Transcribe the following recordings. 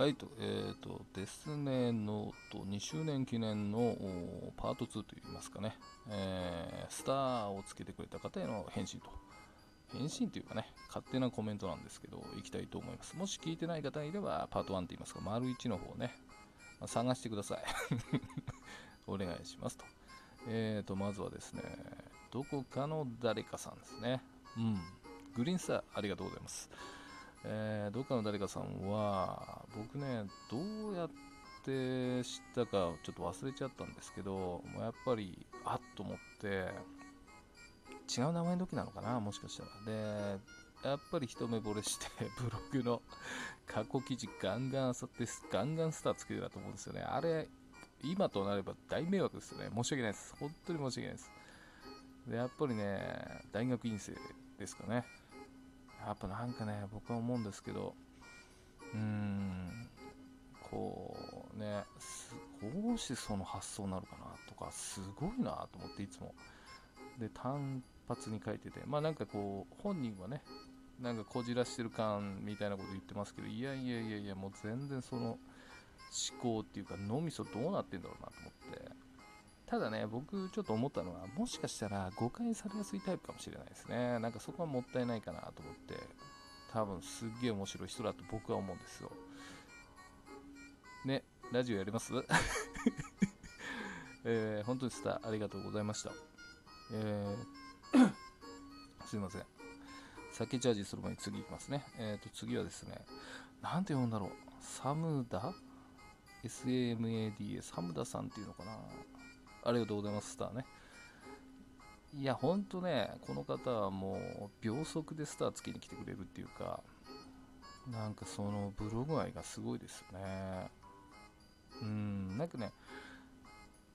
はいと、えーとですねのと2周年記念のパート2といいますかね、えー、スターをつけてくれた方への返信と。返信というかね、勝手なコメントなんですけど、いきたいと思います。もし聞いてない方いれば、パート1と言いますか、丸1の方ね、まあ、探してください。お願いしますと。えーと、まずはですね、どこかの誰かさんですね。うん。グリーンスター、ありがとうございます。えー、どっかの誰かさんは、僕ね、どうやって知ったかちょっと忘れちゃったんですけど、もうやっぱり、あっと思って、違う名前の時なのかな、もしかしたら。で、やっぱり一目惚れして、ブログの 過去記事ガンガン漁って、ガンガンスターつけてたと思うんですよね。あれ、今となれば大迷惑ですよね。申し訳ないです。本当に申し訳ないです。で、やっぱりね、大学院生ですかね。やっぱなんかね、僕は思うんですけど、うーん、こうね、どうしその発想なるかなとか、すごいなと思っていつも。で、単発に書いてて、まあなんかこう、本人はね、なんかこじらしてる感みたいなこと言ってますけど、いやいやいやいや、もう全然その思考っていうか、脳みそどうなってんだろうなと思って、ただね、僕ちょっと思ったのは、もしかしたら誤解されやすいタイプかもしれないですね。なんかそこはもったいないかなと思って、多分すっげえ面白い人だと僕は思うんですよ。ね、ラジオやります？えー、本当にスターありがとうございました。えー、すいません。酒チャージする前に次いきますね。えっ、ー、と、次はですね、なんて読んだろう。サムダ ?SAMADA、サムダさんっていうのかなありがとうございます、スターね。いや、ほんとね、この方はもう秒速でスターつけに来てくれるっていうか、なんかそのブログ愛がすごいですよね。うん、なんかね、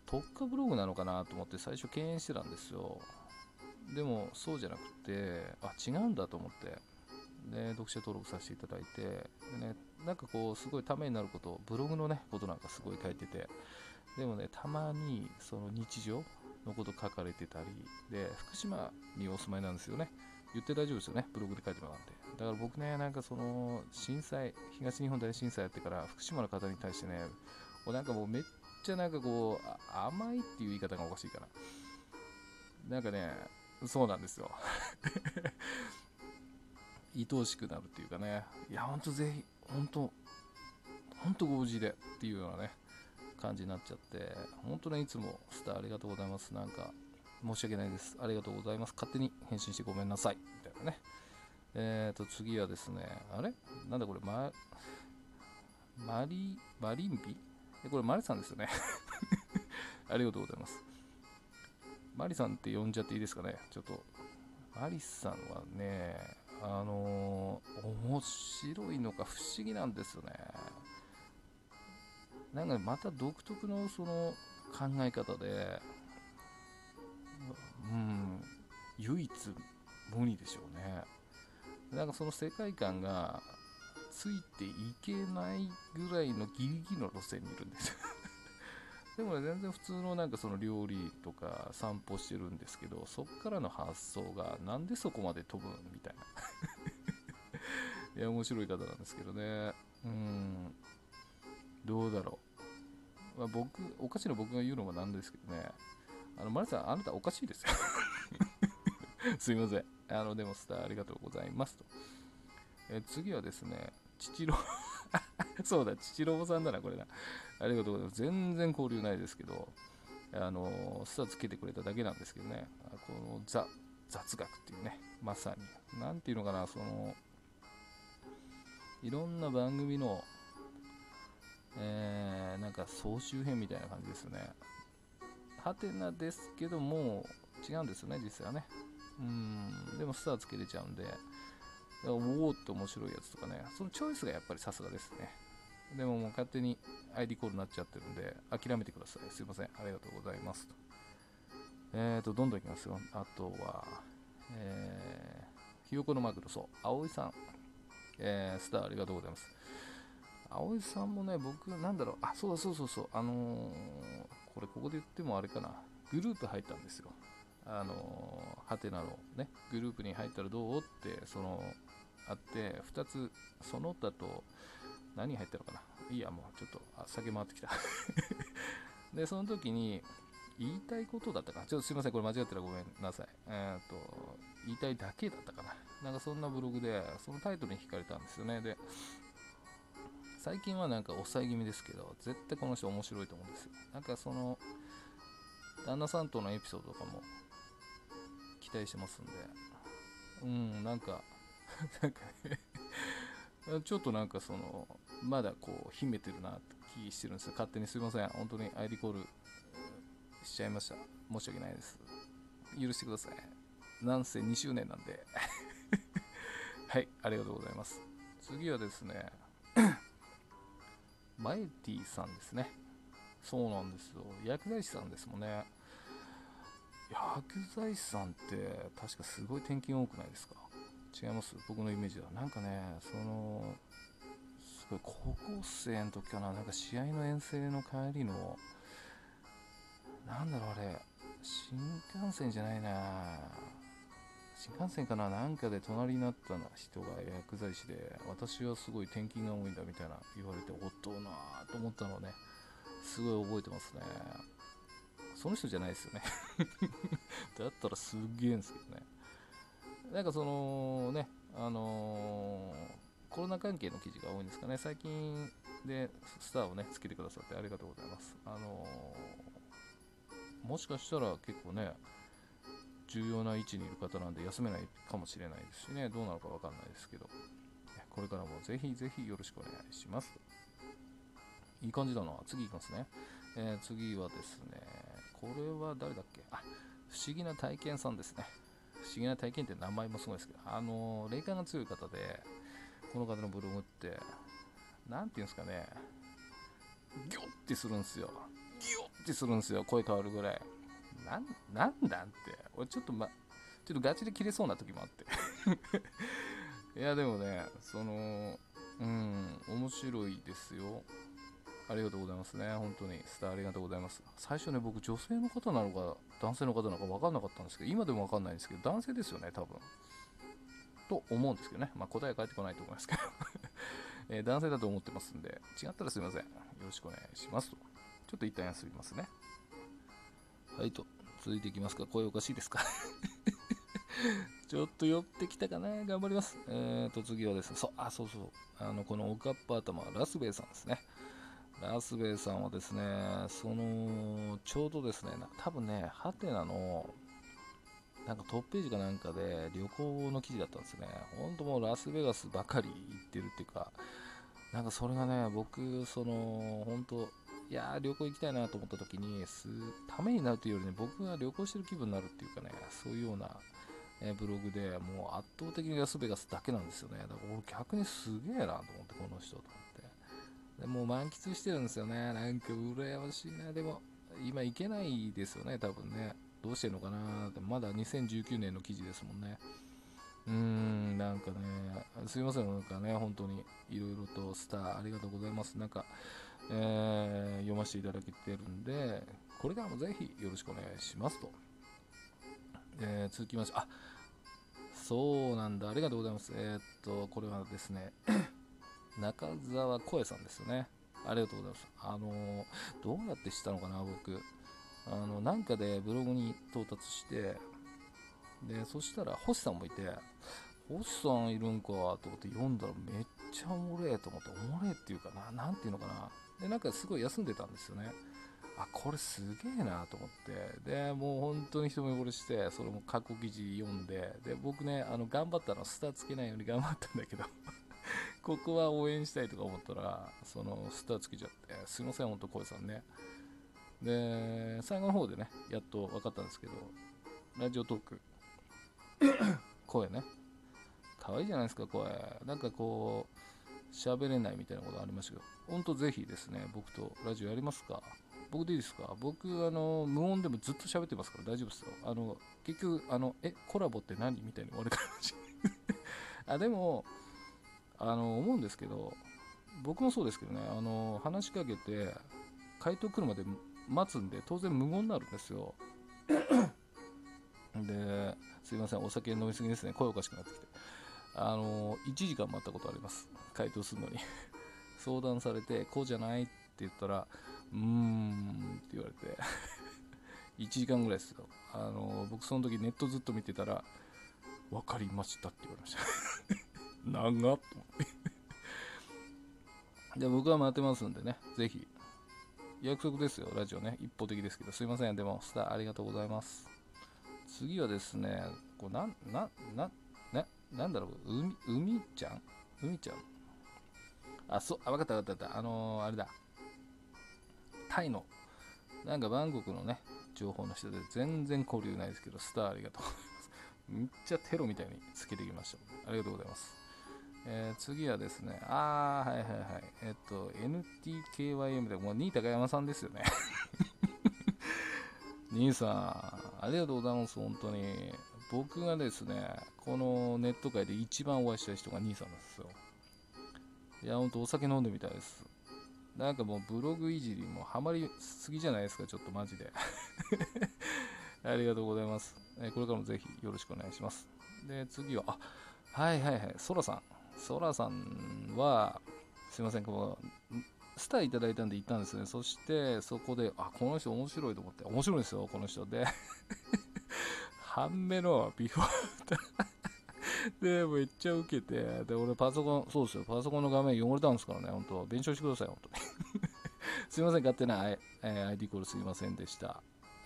特化ブログなのかなと思って最初敬遠してたんですよ。でもそうじゃなくて、あ、違うんだと思って、で、読者登録させていただいて、でね、なんかこう、すごいためになること、ブログのね、ことなんかすごい書いてて、でもね、たまにその日常のこと書かれてたり、で、福島にお住まいなんですよね。言って大丈夫ですよね、ブログで書いてもらって。だから僕ね、なんかその震災、東日本大震災やってから福島の方に対してね、なんかもうめっちゃなんかこう、甘いっていう言い方がおかしいかな。なんかね、そうなんですよ。愛おしくなるっていうかね、いや、ほんとぜひ、ほんと、ほんとご無事でっていうようなね、感じになっちゃって、本当にいつもスターありがとうございます。なんか、申し訳ないです。ありがとうございます。勝手に返信してごめんなさい。みたいなね。えーと、次はですね、あれ？なんだこれ、ま、マリ、マリンビ？えこれマリさんですよね。ありがとうございます。マリさんって呼んじゃっていいですかね？ちょっと、マリさんはね、あのー、面白いのか不思議なんですよね。なんかまた独特のその考え方で、うん、唯一無二でしょうね。なんかその世界観がついていけないぐらいのギリギリの路線にいるんです でもね、全然普通のなんかその料理とか散歩してるんですけど、そっからの発想がなんでそこまで飛ぶんみたいな。いや、面白い方なんですけどね。うん。どうだろう。まあ、僕、おかしいの僕が言うのもなんですけどね。あの、マリさん、あなたおかしいですよ すいません。あの、でもスターありがとうございますと。え次はですね、父郎 そうだ、父郎さんだな、これな。ありがとうございます。全然交流ないですけど、あの、スターつけてくれただけなんですけどね、このザ、雑学っていうね、まさに、なんていうのかな、その、いろんな番組の、えー、なんか総集編みたいな感じですね。ハテナですけども、違うんですよね、実際はね。うん、でもスターつけれちゃうんで、おおって面白いやつとかね、そのチョイスがやっぱりさすがですね。でももう勝手に ID コールになっちゃってるんで、諦めてください。すいません。ありがとうございます。えーと、どんどんいきますよ。あとは、えー、ひよこのマグロ、そう、葵さん。えー、スターありがとうございます。葵さんもね、僕、なんだろう、あ、そうだそうそうそう、あのー、これここで言ってもあれかな、グループ入ったんですよ。あのー、ハテナのね、グループに入ったらどう？って、その、あって、2つ、その他と、何入ったのかな？いいやもうちょっとあ酒回ってきた。でその時に言いたいことだったかな？ちょっとすいませんこれ間違ったらごめんなさい。えっ、と言いたいだけだったかな？なんかそんなブログでそのタイトルに惹かれたんですよね。で最近はなんか抑え気味ですけど絶対この人面白いと思うんですよ。なんかその旦那さんとのエピソードとかも期待してますんで。うんなんか なんか ちょっとなんかそのまだこう秘めてるなって気してるんですよ。勝手にすいません。本当にアイリコールしちゃいました。申し訳ないです。許してください。なんせ2周年なんで。はいありがとうございます。次はですねマエティさんですね。そうなんですよ。薬剤師さんですもんね。薬剤師さんって確かすごい転勤多くないですか？違います？僕のイメージは。なんかねそのすごい高校生の時かな。なんか試合の遠征の帰りのなんだろうあれ。新幹線じゃないな。新幹線かななんかで隣になった人が薬剤師で私はすごい転勤が多いんだみたいな言われておっとうなと思ったのをねすごい覚えてますね。その人じゃないですよね。だったらすっげえんですけどね。なんかそのねあのー、コロナ関係の記事が多いんですかね。最近でスターをねつけてくださってありがとうございます。あのー、もしかしたら結構ね重要な位置にいる方なんで休めないかもしれないですしね。どうなのか分かんないですけど。これからもぜひぜひよろしくお願いします。いい感じだな。次いきますね、えー、次はですねこれは誰だっけ？あ不思議な体験さんですね。不思議な体験って名前もすごいですけどあの霊感が強い方でこの方のブログって何て言うんですかね。ギョッてするんですよ。ギョッてするんですよ。声変わるぐらい。なんなんだって。俺ちょっとまちょっとガチで切れそうな時もあって。いやでもねそのうん面白いですよ。ありがとうございますね。本当に。スターありがとうございます。最初ね僕女性の方なのか男性の方なのか分かんなかったんですけど今でも分かんないんですけど男性ですよね多分。と思うんですけどね。まあ答え返ってこないと思いますけど。えー、男性だと思ってますんで違ったらすいません。よろしくお願いしますと。ちょっと一旦休みますね。はいと続いていきますか声おかしいですか？ちょっと寄ってきたかな頑張ります。えーと、次はですね、そう、あ、そうそう。あの、このおかっぱ頭、ラスベイさんですね。ラスベイさんはですね、その、ちょうどですね、多分ね、ハテナの、なんかトップページかなんかで旅行の記事だったんですね。ほんともうラスベガスばかり行ってるっていうか、なんかそれがね、僕、その、本当いやー旅行行きたいなと思った時にすためになるというよりね僕が旅行してる気分になるっていうかねそういうような、えブログでもう圧倒的にラスベガスだけなんですよね。だから俺逆にすげえなと思ってこの人と思って。でもう満喫してるんですよね。なんか羨ましいな。でも今行けないですよね多分ね。どうしてんのかなって。まだ2019年の記事ですもんね。うーんなんかねすいません。なんかね本当にいろいろとスターありがとうございます。なんかえー、読ませていただけてるんで、これからもぜひよろしくお願いしますと。えー、続きまして、あそうなんだ、ありがとうございます。えー、っと、これはですね、中澤声さんですよね。ありがとうございます。あの、どうやって知ったのかな、僕。あの、なんかでブログに到達して、で、そしたら星さんもいて、星さんいるんかと思って読んだらめっちゃおもれえと思って、おもれえっていうかな、なんていうのかな。で、なんかすごい休んでたんですよね。あ、これすげえなと思って。で、もう本当に一目惚れして、それも過去記事読んで、で、僕ね、あの、頑張ったの、スターつけないように頑張ったんだけど ここは応援したいとか思ったら、その、スターつけちゃって、すいません、ほんと、声さんね。で、最後の方でね、やっと分かったんですけど、ラジオトーク、声ね。可愛いじゃないですか、声。なんかこう、喋れないみたいなことありましたけど、ほんとぜひですね、僕とラジオやりますか？僕でいいですか？僕、あの、無音でもずっと喋ってますから大丈夫ですよ。あの、結局、あの、え、コラボって何みたいに言われたかもしい あ、でも、あの、思うんですけど、僕もそうですけどね、あの、話しかけて、回答来るまで待つんで、当然無言になるんですよ。で、すいません、お酒飲みすぎですね。声おかしくなってきて。あの1時間待ったことあります回答するのに 相談されて、こうじゃないって言ったら、うーんって言われて、1時間ぐらいですよ。あの僕その時ネットずっと見てたら、分かりましたって言われました。長っと思って。で僕は待ってますんでね、ぜひ。約束ですよ、ラジオね。一方的ですけど、すいません。でも、スターありがとうございます。次はですね、こうなん、な、な、な、んだろう、海、海ちゃん？海ちゃん？あ、そう、あ、わかったわかったわかった。あのーあれだ。タイの、なんかバンコクのね、情報の人で全然交流ないですけど、スターありがとうございます。めっちゃテロみたいにつけてきました。ありがとうございます。えー次はですね、あー、はいはいはい。えっと、NTKYM で、もう、新高山さんですよね。兄さん、ありがとうございます、本当に。僕がですね、このネット界で一番お会いしたい人が兄さんなんですよ。いや、ほんとお酒飲んでみたいです。なんかもうブログいじりもハマりすぎじゃないですか、ちょっとマジで。ありがとうございます。えこれからもぜひよろしくお願いします。で、次は、あ、はいはいはい、ソラさん。ソラさんは、すいません、この、スターいただいたんで行ったんですね。そして、そこで、あ、この人面白いと思って、面白いですよ、この人で。半目のビフォーアフターで、めっちゃウケて、で、俺パソコン、そうですよ、パソコンの画面汚れたんですからね、本当弁償してください、本当に。すいません、勝手な、えー ID コールすいませんでした。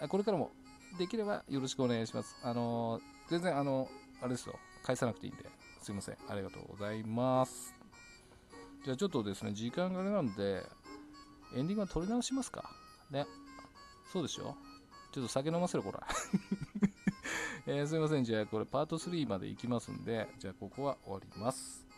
これからも、できればよろしくお願いします。あのー全然、あのあれですよ、返さなくていいんで、すいません、ありがとうございます。じゃあちょっとですね、時間があれなんで、エンディングは取り直しますか？ね。そうでしょ？ちょっと酒飲ませろ、これ。えーすいません、じゃあこれパート3まで行きますんで、じゃあここは終わります。